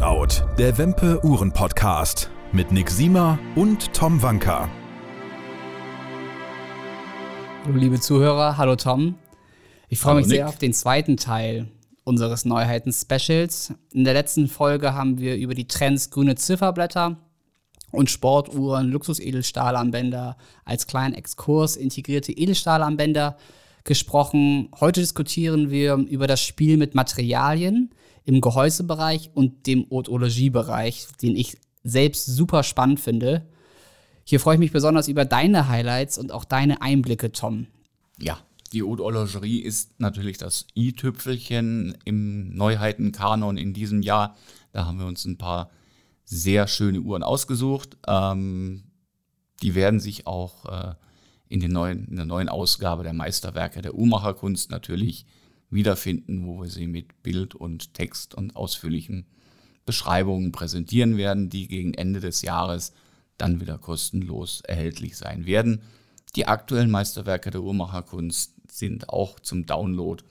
Watchout, der Wempe Uhren Podcast mit Nick Siemer und Tom Wanka. Hallo liebe Zuhörer, hallo Tom. Ich freue Hallo, mich sehr Nick. auf den zweiten Teil unseres Neuheiten-Specials. In der letzten Folge haben wir über die Trends grüne Zifferblätter und Sportuhren, Luxusedelstahlarmbänder als kleinen Exkurs integrierte Edelstahlarmbänder gesprochen. Heute diskutieren wir über das Spiel mit Materialien im Gehäusebereich und dem Hautologie-Bereich, den ich selbst super spannend finde. Hier freue ich mich besonders über deine Highlights und auch deine Einblicke, Tom. Ja, die Haute Horlogerie ist natürlich das i-Tüpfelchen im Neuheitenkanon in diesem Jahr. Da haben wir uns ein paar sehr schöne Uhren ausgesucht. Ähm, die werden sich auch äh, in, den neuen, in der neuen Ausgabe der Meisterwerke der Uhrmacherkunst natürlich wiederfinden, wo wir sie mit Bild und Text und ausführlichen Beschreibungen präsentieren werden, die gegen Ende des Jahres dann wieder kostenlos erhältlich sein werden. Die aktuellen Meisterwerke der Uhrmacherkunst sind auch zum Download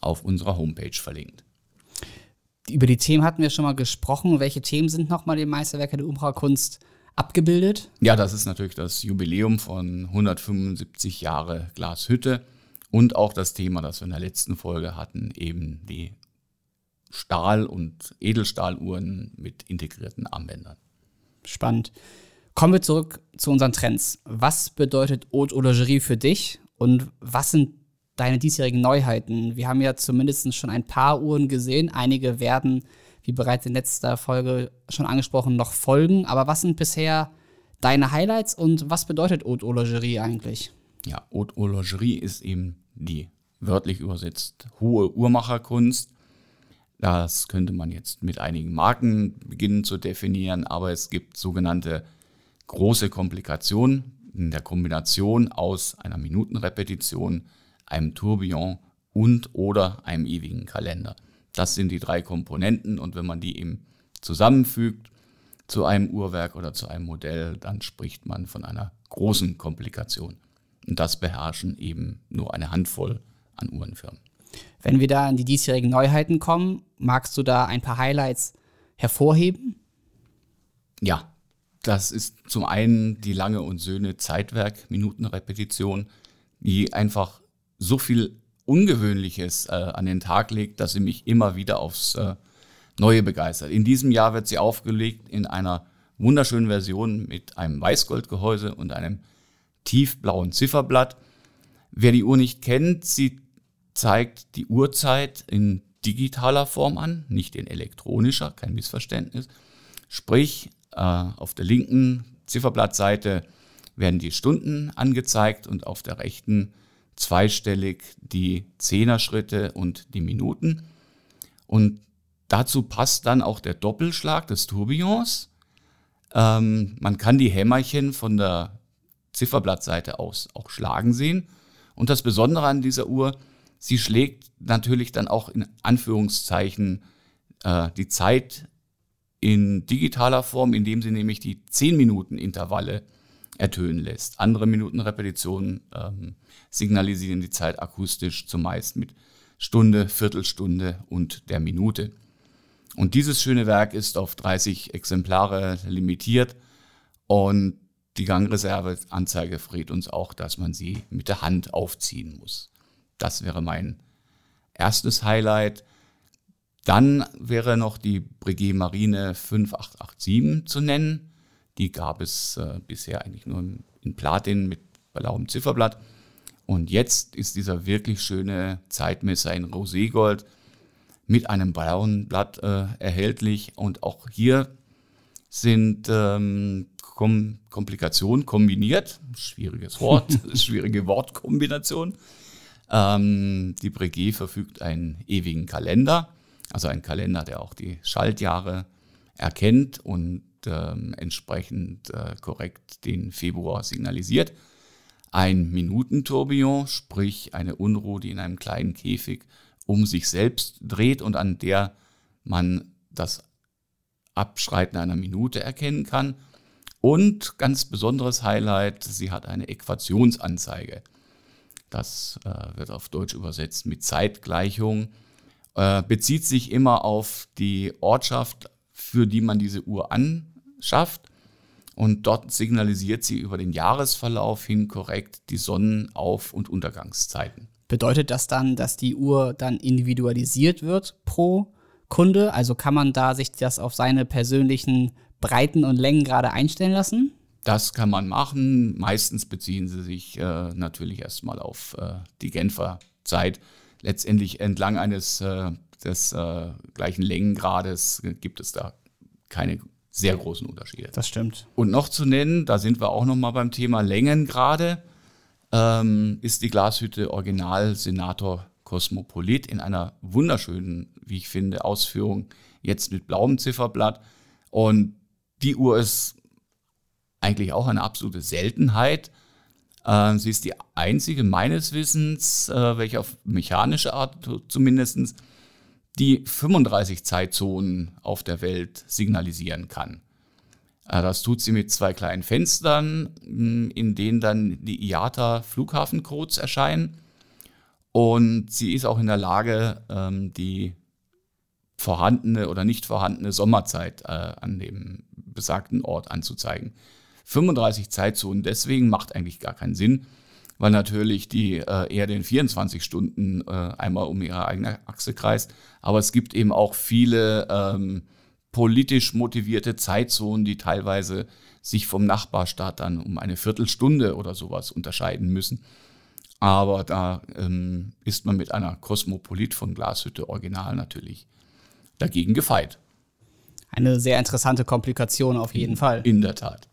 auf unserer Homepage verlinkt. Über die Themen hatten wir schon mal gesprochen. Welche Themen sind nochmal die Meisterwerke der Umbra-Kunst abgebildet? Ja, das ist natürlich das Jubiläum von 175 Jahre Glashütte und auch das Thema, das wir in der letzten Folge hatten, eben die Stahl- und Edelstahluhren mit integrierten Armbändern. Spannend. Kommen wir zurück zu unseren Trends. Was bedeutet Haute Horlogerie für dich und was sind deine diesjährigen Neuheiten? Wir haben ja zumindest schon ein paar Uhren gesehen. Einige werden, wie bereits in letzter Folge schon angesprochen, noch folgen. Aber was sind bisher deine Highlights und was bedeutet Haute Horlogerie eigentlich? Ja, Haute Horlogerie ist eben die wörtlich übersetzt hohe Uhrmacherkunst. Das könnte man jetzt mit einigen Marken beginnen zu definieren, aber es gibt sogenannte große Komplikationen in der Kombination aus einer Minutenrepetition, einem Tourbillon und oder einem ewigen Kalender. Das sind die drei Komponenten und wenn man die eben zusammenfügt zu einem Uhrwerk oder zu einem Modell, dann spricht man von einer großen Komplikation. Und das beherrschen eben nur eine Handvoll an Uhrenfirmen. Wenn wir da an die diesjährigen Neuheiten kommen, magst du da ein paar Highlights hervorheben? Ja, das ist zum einen die lange und Söhne Zeitwerk Minutenrepetition, die einfach so viel Ungewöhnliches äh, an den Tag legt, dass sie mich immer wieder aufs äh, Neue begeistert. In diesem Jahr wird sie aufgelegt in einer wunderschönen Version mit einem Weißgoldgehäuse und einem tiefblauen Zifferblatt. Wer die Uhr nicht kennt, sie zeigt die Uhrzeit in digitaler Form an, nicht in elektronischer, kein Missverständnis. Sprich, äh, auf der linken Zifferblattseite werden die Stunden angezeigt und auf der rechten zweistellig die Zehnerschritte und die Minuten. Und dazu passt dann auch der Doppelschlag des Tourbillons. Ähm, man kann die Hämmerchen von der Zifferblattseite aus auch schlagen sehen. Und das Besondere an dieser Uhr, sie schlägt natürlich dann auch in Anführungszeichen äh, die Zeit in digitaler Form, indem sie nämlich die 10 Minuten Intervalle ertönen lässt. Andere Minutenrepetitionen ähm, signalisieren die Zeit akustisch zumeist mit Stunde, Viertelstunde und der Minute. Und dieses schöne Werk ist auf 30 Exemplare limitiert und die Gangreserveanzeige verrät uns auch, dass man sie mit der Hand aufziehen muss. Das wäre mein erstes Highlight. Dann wäre noch die Breguet Marine 5887 zu nennen. Die gab es äh, bisher eigentlich nur in Platin mit blauem Zifferblatt. Und jetzt ist dieser wirklich schöne Zeitmesser in Roségold mit einem blauen Blatt äh, erhältlich. Und auch hier sind ähm, Kom Komplikationen kombiniert. Schwieriges Wort, schwierige Wortkombination. Ähm, die Breguet verfügt einen ewigen Kalender, also einen Kalender, der auch die Schaltjahre erkennt und ähm, entsprechend äh, korrekt den Februar signalisiert. Ein Minutentourbillon, sprich eine Unruhe, die in einem kleinen Käfig um sich selbst dreht und an der man das Abschreiten einer Minute erkennen kann. Und ganz besonderes Highlight, sie hat eine Äquationsanzeige. Das äh, wird auf Deutsch übersetzt mit Zeitgleichung. Äh, bezieht sich immer auf die Ortschaft für die man diese Uhr anschafft. Und dort signalisiert sie über den Jahresverlauf hin korrekt die Sonnenauf- und Untergangszeiten. Bedeutet das dann, dass die Uhr dann individualisiert wird pro Kunde? Also kann man da sich das auf seine persönlichen Breiten und Längen gerade einstellen lassen? Das kann man machen. Meistens beziehen sie sich äh, natürlich erstmal auf äh, die Genfer Zeit. Letztendlich entlang eines äh, des äh, gleichen Längengrades gibt es da keine sehr großen Unterschiede. Das stimmt. Und noch zu nennen, da sind wir auch noch mal beim Thema Längengrade, ähm, ist die Glashütte Original Senator Cosmopolit in einer wunderschönen, wie ich finde, Ausführung jetzt mit blauem Zifferblatt. Und die Uhr ist eigentlich auch eine absolute Seltenheit. Äh, sie ist die einzige meines Wissens, äh, welche auf mechanische Art zumindest die 35 Zeitzonen auf der Welt signalisieren kann. Äh, das tut sie mit zwei kleinen Fenstern, in denen dann die IATA Flughafencodes erscheinen. Und sie ist auch in der Lage, ähm, die vorhandene oder nicht vorhandene Sommerzeit an dem besagten Ort anzuzeigen. 35 Zeitzonen deswegen macht eigentlich gar keinen Sinn, weil natürlich die äh, Erde in 24 Stunden äh, einmal um ihre eigene Achse kreist. Aber es gibt eben auch viele ähm, politisch motivierte Zeitzonen, die teilweise sich vom Nachbarstaat dann um eine Viertelstunde oder sowas unterscheiden müssen. Aber da ähm, ist man mit einer Kosmopolit von Glashütte Original natürlich dagegen gefeit. Eine sehr interessante Komplikation auf jeden Fall. In der Tat.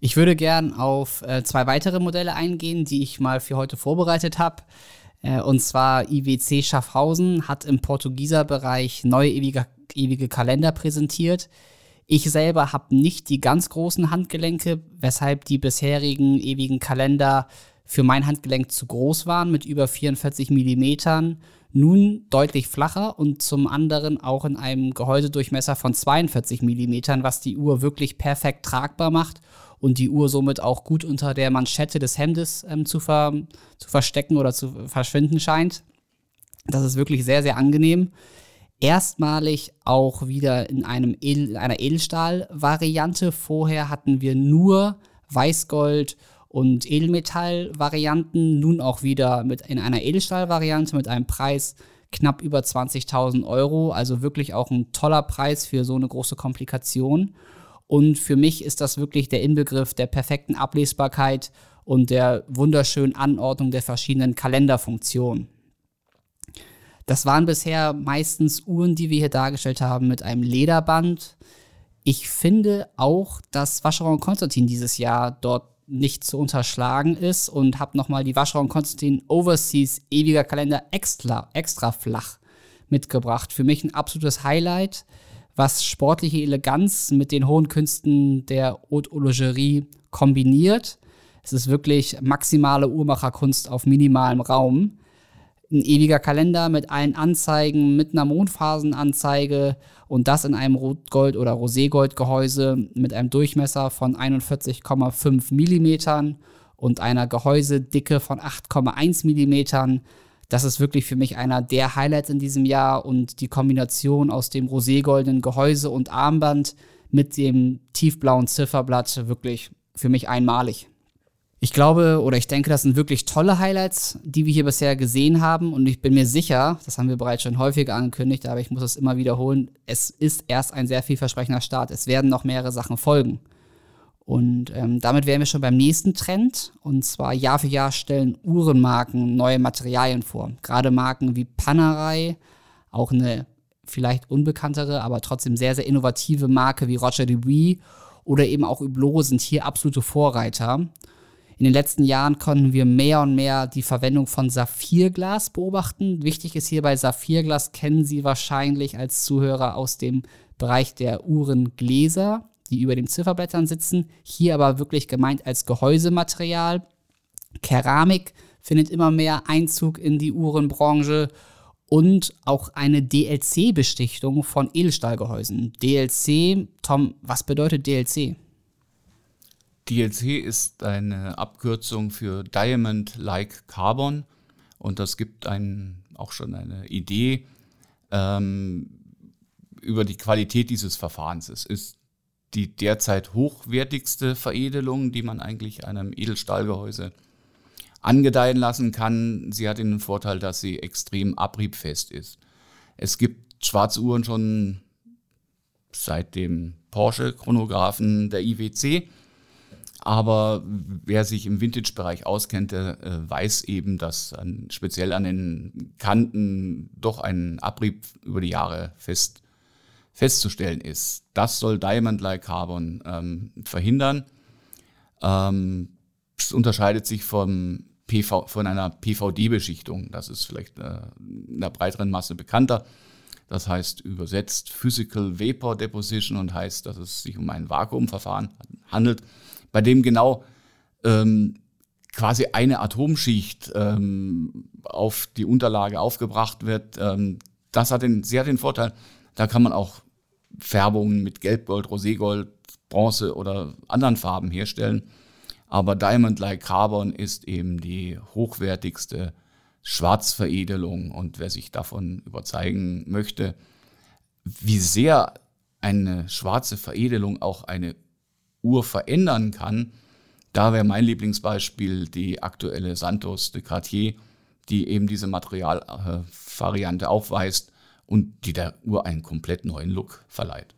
Ich würde gern auf äh, zwei weitere Modelle eingehen, die ich mal für heute vorbereitet habe. Äh, und zwar IWC Schaffhausen hat im Portugieser Bereich neue ewige, ewige Kalender präsentiert. Ich selber habe nicht die ganz großen Handgelenke, weshalb die bisherigen ewigen Kalender für mein Handgelenk zu groß waren mit über 44 Millimetern. Nun deutlich flacher und zum anderen auch in einem Gehäusedurchmesser von 42 Millimetern, was die Uhr wirklich perfekt tragbar macht und die Uhr somit auch gut unter der Manschette des Hemdes ähm, zu, ver zu verstecken oder zu verschwinden scheint. Das ist wirklich sehr, sehr angenehm. Erstmalig auch wieder in, einem Edel, in einer Edelstahl-Variante. Vorher hatten wir nur Weißgold und Edelmetall-Varianten. Nun auch wieder mit in einer Edelstahl-Variante mit einem Preis knapp über 20.000 Euro. Also wirklich auch ein toller Preis für so eine große Komplikation. Und für mich ist das wirklich der Inbegriff der perfekten Ablesbarkeit und der wunderschönen Anordnung der verschiedenen Kalenderfunktionen. Das waren bisher meistens Uhren, die wir hier dargestellt haben, mit einem Lederband. Ich finde auch, dass Vacheron Konstantin dieses Jahr dort nicht zu unterschlagen ist und habe nochmal die Vacheron Konstantin Overseas ewiger Kalender extra, extra flach mitgebracht. Für mich ein absolutes Highlight was sportliche Eleganz mit den hohen Künsten der Haute Horlogerie kombiniert. Es ist wirklich maximale Uhrmacherkunst auf minimalem Raum. Ein ewiger Kalender mit allen Anzeigen, mit einer Mondphasenanzeige und das in einem Rotgold- oder Roségold-Gehäuse mit einem Durchmesser von 41,5 mm und einer Gehäusedicke von 8,1 mm das ist wirklich für mich einer der Highlights in diesem Jahr und die Kombination aus dem roségoldenen Gehäuse und Armband mit dem tiefblauen Zifferblatt wirklich für mich einmalig. Ich glaube oder ich denke, das sind wirklich tolle Highlights, die wir hier bisher gesehen haben und ich bin mir sicher, das haben wir bereits schon häufiger angekündigt, aber ich muss es immer wiederholen, es ist erst ein sehr vielversprechender Start. Es werden noch mehrere Sachen folgen. Und ähm, damit wären wir schon beim nächsten Trend. Und zwar Jahr für Jahr stellen Uhrenmarken neue Materialien vor. Gerade Marken wie Panerai, auch eine vielleicht unbekanntere, aber trotzdem sehr, sehr innovative Marke wie Roger Dubuis oder eben auch Hublot sind hier absolute Vorreiter. In den letzten Jahren konnten wir mehr und mehr die Verwendung von Saphirglas beobachten. Wichtig ist hier bei Saphirglas, kennen Sie wahrscheinlich als Zuhörer aus dem Bereich der Uhrengläser die über den Zifferblättern sitzen. Hier aber wirklich gemeint als Gehäusematerial. Keramik findet immer mehr Einzug in die Uhrenbranche und auch eine DLC-Bestichtung von Edelstahlgehäusen. DLC, Tom, was bedeutet DLC? DLC ist eine Abkürzung für Diamond Like Carbon und das gibt einen, auch schon eine Idee, ähm, über die Qualität dieses Verfahrens. Es ist die derzeit hochwertigste Veredelung, die man eigentlich einem Edelstahlgehäuse angedeihen lassen kann. Sie hat den Vorteil, dass sie extrem abriebfest ist. Es gibt Schwarzuhren schon seit dem Porsche-Chronographen der IWC. Aber wer sich im Vintage-Bereich auskennt, der äh, weiß eben, dass speziell an den Kanten doch ein Abrieb über die Jahre fest, festzustellen ist. Das soll Diamond-like Carbon ähm, verhindern. Ähm, es unterscheidet sich vom PV, von einer PVD-Beschichtung. Das ist vielleicht äh, in der breiteren Masse bekannter. Das heißt übersetzt Physical Vapor Deposition und heißt, dass es sich um ein Vakuumverfahren handelt, bei dem genau ähm, quasi eine Atomschicht ähm, auf die Unterlage aufgebracht wird. Ähm, das hat den, sehr den Vorteil, da kann man auch Färbungen mit Gelbgold, Roségold, Bronze oder anderen Farben herstellen. Aber Diamond-like Carbon ist eben die hochwertigste Schwarzveredelung. Und wer sich davon überzeugen möchte, wie sehr eine schwarze Veredelung auch eine Uhr verändern kann, da wäre mein Lieblingsbeispiel die aktuelle Santos de Cartier, die eben diese Materialvariante aufweist und die der Uhr einen komplett neuen Look verleiht.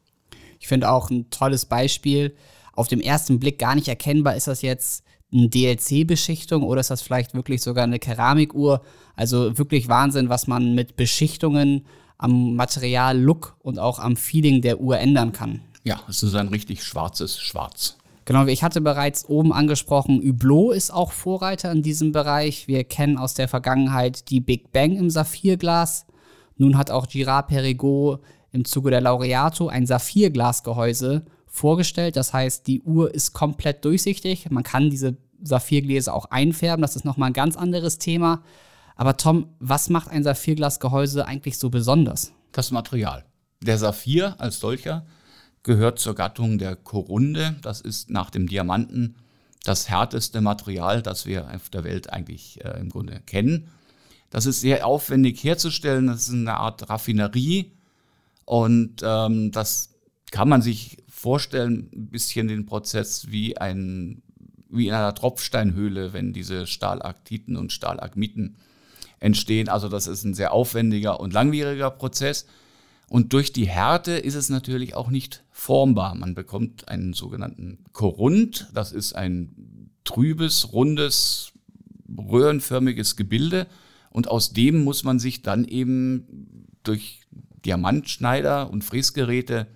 Ich finde auch ein tolles Beispiel. Auf dem ersten Blick gar nicht erkennbar, ist das jetzt eine DLC-Beschichtung oder ist das vielleicht wirklich sogar eine Keramikuhr? Also wirklich Wahnsinn, was man mit Beschichtungen am Material, Look und auch am Feeling der Uhr ändern kann. Ja, es ist ein richtig schwarzes Schwarz. Genau, ich hatte bereits oben angesprochen, Hublot ist auch Vorreiter in diesem Bereich. Wir kennen aus der Vergangenheit die Big Bang im Saphirglas. Nun hat auch Girard Perregaux im Zuge der Laureato ein Saphirglasgehäuse vorgestellt. Das heißt, die Uhr ist komplett durchsichtig. Man kann diese Saphirgläser auch einfärben. Das ist nochmal ein ganz anderes Thema. Aber Tom, was macht ein Saphirglasgehäuse eigentlich so besonders? Das Material. Der Saphir als solcher gehört zur Gattung der Korunde. Das ist nach dem Diamanten das härteste Material, das wir auf der Welt eigentlich äh, im Grunde kennen. Das ist sehr aufwendig herzustellen. Das ist eine Art Raffinerie. Und ähm, das kann man sich vorstellen, ein bisschen den Prozess wie ein wie in einer Tropfsteinhöhle, wenn diese Stalaktiten und Stalagmiten entstehen. Also das ist ein sehr aufwendiger und langwieriger Prozess. Und durch die Härte ist es natürlich auch nicht formbar. Man bekommt einen sogenannten Korund. Das ist ein trübes, rundes, röhrenförmiges Gebilde. Und aus dem muss man sich dann eben durch Diamantschneider und Fräsgeräte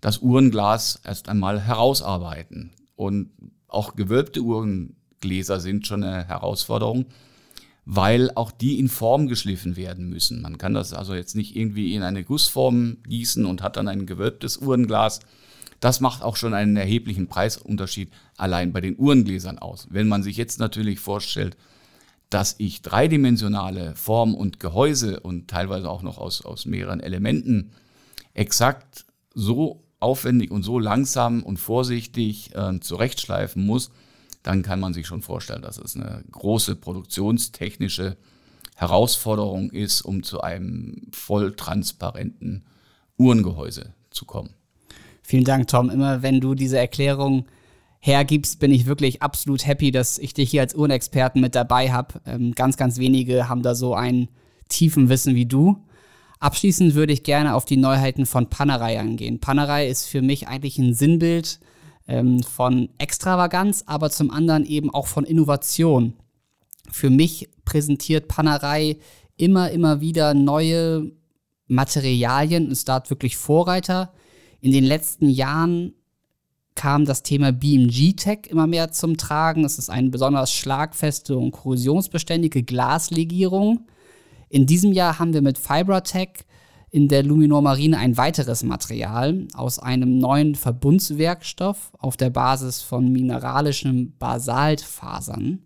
das Uhrenglas erst einmal herausarbeiten. Und auch gewölbte Uhrengläser sind schon eine Herausforderung, weil auch die in Form geschliffen werden müssen. Man kann das also jetzt nicht irgendwie in eine Gussform gießen und hat dann ein gewölbtes Uhrenglas. Das macht auch schon einen erheblichen Preisunterschied allein bei den Uhrengläsern aus. Wenn man sich jetzt natürlich vorstellt, dass ich dreidimensionale Form und Gehäuse und teilweise auch noch aus, aus mehreren Elementen exakt so aufwendig und so langsam und vorsichtig äh, zurechtschleifen muss, dann kann man sich schon vorstellen, dass es eine große produktionstechnische Herausforderung ist, um zu einem voll transparenten Uhrengehäuse zu kommen. Vielen Dank, Tom. Immer wenn du diese Erklärung hergibst, bin ich wirklich absolut happy, dass ich dich hier als Uhrenexperten mit dabei habe. Ähm, ganz, ganz wenige haben da so einen tiefen Wissen wie du. Abschließend würde ich gerne auf die Neuheiten von Panerei eingehen. Panerei ist für mich eigentlich ein Sinnbild ähm, von Extravaganz, aber zum anderen eben auch von Innovation. Für mich präsentiert Panerei immer, immer wieder neue Materialien und ist dort wirklich Vorreiter. In den letzten Jahren kam das Thema BMG-Tech immer mehr zum Tragen. Es ist eine besonders schlagfeste und korrosionsbeständige Glaslegierung. In diesem Jahr haben wir mit Fibratech in der Luminor Marine ein weiteres Material aus einem neuen Verbundswerkstoff auf der Basis von mineralischen Basaltfasern.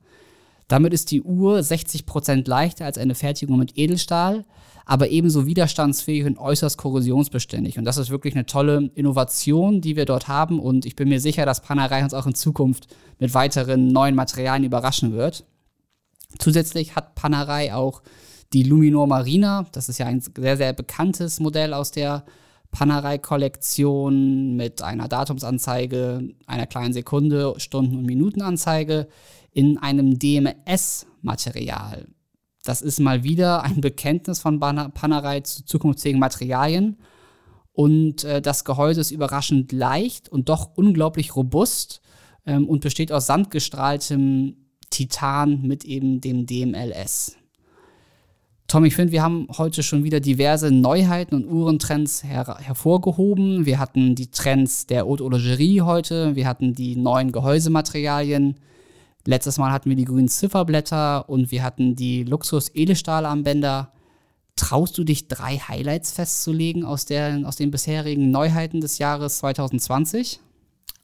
Damit ist die Uhr 60% leichter als eine Fertigung mit Edelstahl, aber ebenso widerstandsfähig und äußerst korrosionsbeständig. Und das ist wirklich eine tolle Innovation, die wir dort haben. Und ich bin mir sicher, dass Panerei uns auch in Zukunft mit weiteren neuen Materialien überraschen wird. Zusätzlich hat Panerei auch die Luminor Marina. Das ist ja ein sehr, sehr bekanntes Modell aus der Panerei-Kollektion mit einer Datumsanzeige, einer kleinen Sekunde, Stunden- und Minutenanzeige in einem DMS-Material. Das ist mal wieder ein Bekenntnis von Panerei zu zukunftsfähigen Materialien. Und äh, das Gehäuse ist überraschend leicht und doch unglaublich robust ähm, und besteht aus sandgestrahltem Titan mit eben dem DMLS. Tom, ich finde, wir haben heute schon wieder diverse Neuheiten und Uhrentrends her hervorgehoben. Wir hatten die Trends der Haute Horlogerie heute, wir hatten die neuen Gehäusematerialien. Letztes Mal hatten wir die grünen Zifferblätter und wir hatten die Luxus-Edelstahlarmbänder. Traust du dich, drei Highlights festzulegen aus, der, aus den bisherigen Neuheiten des Jahres 2020?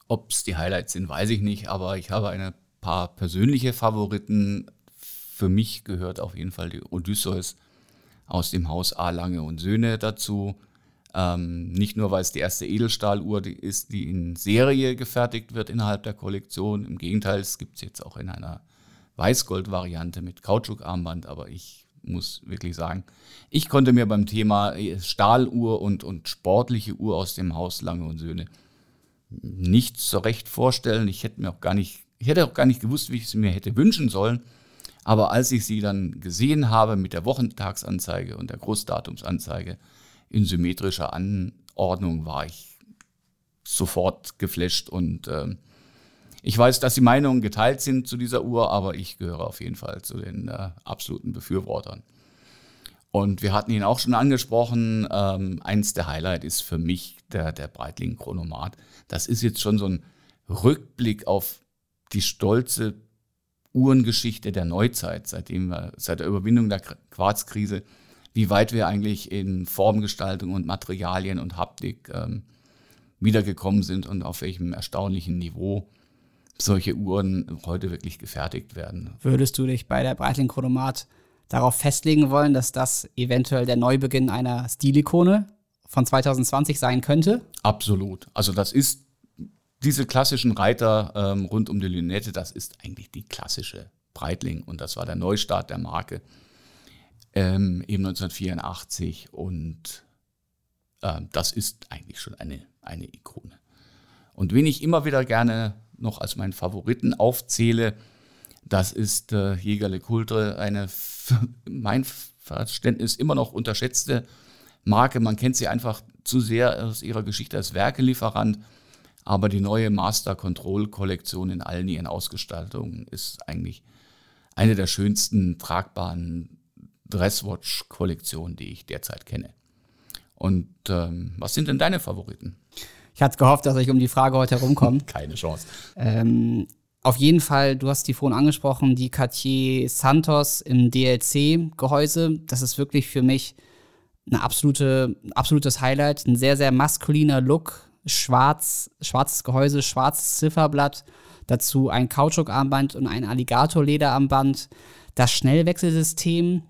Ob es die Highlights sind, weiß ich nicht, aber ich habe ein paar persönliche Favoriten für mich gehört auf jeden Fall die Odysseus aus dem Haus A. Lange und Söhne dazu. Ähm, nicht nur, weil es die erste Edelstahluhr ist, die in Serie gefertigt wird innerhalb der Kollektion. Im Gegenteil, es gibt es jetzt auch in einer Weißgold-Variante mit Kautschukarmband, aber ich muss wirklich sagen, ich konnte mir beim Thema Stahluhr und, und sportliche Uhr aus dem Haus Lange und Söhne nicht so recht vorstellen. Ich hätte mir auch gar nicht, ich hätte auch gar nicht gewusst, wie ich es mir hätte wünschen sollen. Aber als ich sie dann gesehen habe mit der Wochentagsanzeige und der Großdatumsanzeige in symmetrischer Anordnung, war ich sofort geflasht und äh, ich weiß, dass die Meinungen geteilt sind zu dieser Uhr, aber ich gehöre auf jeden Fall zu den äh, absoluten Befürwortern. Und wir hatten ihn auch schon angesprochen. Ähm, eins der Highlights ist für mich der, der Breitling Chronomat. Das ist jetzt schon so ein Rückblick auf die stolze Uhrengeschichte der Neuzeit, seitdem wir, seit der Überwindung der Quarzkrise, wie weit wir eigentlich in Formgestaltung und Materialien und Haptik ähm, wiedergekommen sind und auf welchem erstaunlichen Niveau solche Uhren heute wirklich gefertigt werden. Würdest du dich bei der Breitling Chronomat darauf festlegen wollen, dass das eventuell der Neubeginn einer Stilikone von 2020 sein könnte? Absolut. Also das ist diese klassischen Reiter ähm, rund um die Lünette, das ist eigentlich die klassische Breitling und das war der Neustart der Marke ähm, eben 1984 und äh, das ist eigentlich schon eine, eine Ikone. Und wen ich immer wieder gerne noch als meinen Favoriten aufzähle, das ist äh, Jägerle Kultre, eine mein Verständnis immer noch unterschätzte Marke. Man kennt sie einfach zu sehr aus ihrer Geschichte als Werkelieferant aber die neue Master Control Kollektion in allen ihren Ausgestaltungen ist eigentlich eine der schönsten tragbaren Dresswatch-Kollektionen, die ich derzeit kenne. Und ähm, was sind denn deine Favoriten? Ich hatte gehofft, dass ich um die Frage heute herumkomme. Keine Chance. Ähm, auf jeden Fall, du hast die vorhin angesprochen, die Cartier Santos im DLC-Gehäuse. Das ist wirklich für mich eine absolute, ein absolutes Highlight. Ein sehr, sehr maskuliner Look schwarz, schwarzes Gehäuse, schwarzes Zifferblatt, dazu ein Kautschukarmband und ein Alligatorlederarmband. Das Schnellwechselsystem,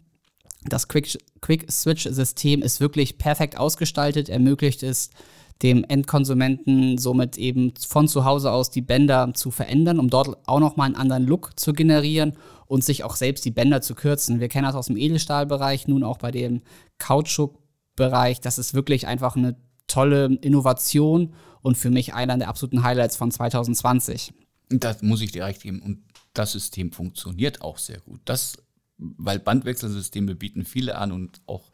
das Quick-Switch-System ist wirklich perfekt ausgestaltet, ermöglicht es dem Endkonsumenten somit eben von zu Hause aus die Bänder zu verändern, um dort auch nochmal einen anderen Look zu generieren und sich auch selbst die Bänder zu kürzen. Wir kennen das aus dem Edelstahlbereich, nun auch bei dem Kautschukbereich. Das ist wirklich einfach eine tolle Innovation und für mich einer der absoluten Highlights von 2020. Das muss ich dir recht geben. Und das System funktioniert auch sehr gut. Das, weil Bandwechselsysteme bieten viele an und auch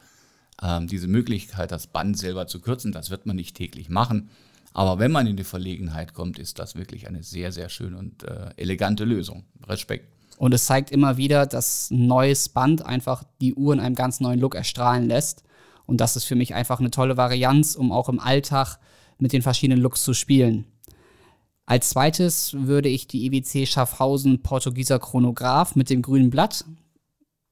ähm, diese Möglichkeit, das Band selber zu kürzen, das wird man nicht täglich machen. Aber wenn man in die Verlegenheit kommt, ist das wirklich eine sehr, sehr schöne und äh, elegante Lösung. Respekt. Und es zeigt immer wieder, dass ein neues Band einfach die Uhr in einem ganz neuen Look erstrahlen lässt. Und das ist für mich einfach eine tolle Varianz, um auch im Alltag mit den verschiedenen Looks zu spielen. Als zweites würde ich die IWC Schaffhausen Portugieser Chronograph mit dem grünen Blatt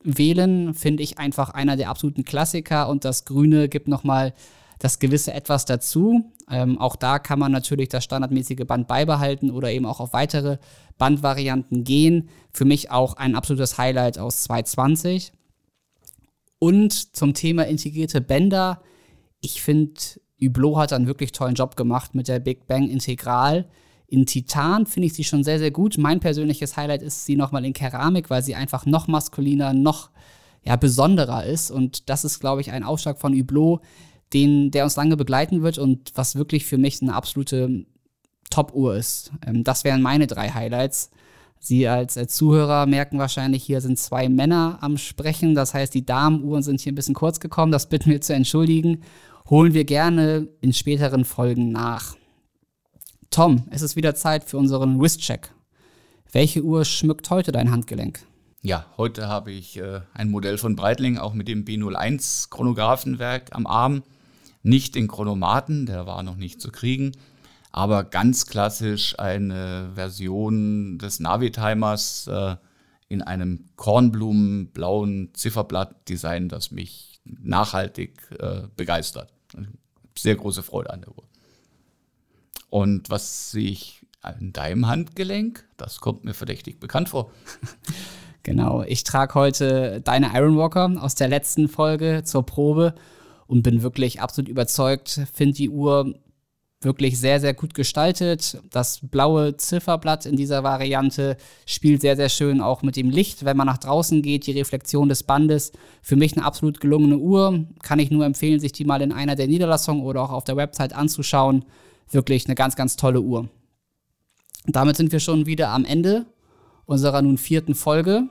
wählen. Finde ich einfach einer der absoluten Klassiker und das Grüne gibt nochmal das gewisse Etwas dazu. Ähm, auch da kann man natürlich das standardmäßige Band beibehalten oder eben auch auf weitere Bandvarianten gehen. Für mich auch ein absolutes Highlight aus 220. Und zum Thema integrierte Bänder, ich finde, Hublot hat einen wirklich tollen Job gemacht mit der Big Bang Integral. In Titan finde ich sie schon sehr, sehr gut. Mein persönliches Highlight ist sie nochmal in Keramik, weil sie einfach noch maskuliner, noch ja, besonderer ist. Und das ist, glaube ich, ein Aufschlag von Hublot, den, der uns lange begleiten wird und was wirklich für mich eine absolute Top-Uhr ist. Ähm, das wären meine drei Highlights. Sie als äh, Zuhörer merken wahrscheinlich, hier sind zwei Männer am Sprechen. Das heißt, die Damenuhren sind hier ein bisschen kurz gekommen. Das bitten wir zu entschuldigen. Holen wir gerne in späteren Folgen nach. Tom, es ist wieder Zeit für unseren Wrist-Check. Welche Uhr schmückt heute dein Handgelenk? Ja, heute habe ich äh, ein Modell von Breitling, auch mit dem B01 Chronographenwerk am Arm. Nicht den Chronomaten, der war noch nicht zu kriegen, aber ganz klassisch eine Version des Navitimers äh, in einem kornblumenblauen Zifferblatt-Design, das mich nachhaltig äh, begeistert. Sehr große Freude an der Uhr. Und was sehe ich an deinem Handgelenk? Das kommt mir verdächtig bekannt vor. Genau, ich trage heute deine Ironwalker aus der letzten Folge zur Probe und bin wirklich absolut überzeugt, finde die Uhr wirklich sehr, sehr gut gestaltet. Das blaue Zifferblatt in dieser Variante spielt sehr, sehr schön auch mit dem Licht, wenn man nach draußen geht, die Reflexion des Bandes. Für mich eine absolut gelungene Uhr. Kann ich nur empfehlen, sich die mal in einer der Niederlassungen oder auch auf der Website anzuschauen. Wirklich eine ganz, ganz tolle Uhr. Damit sind wir schon wieder am Ende unserer nun vierten Folge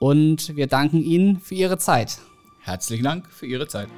und wir danken Ihnen für Ihre Zeit. Herzlichen Dank für Ihre Zeit.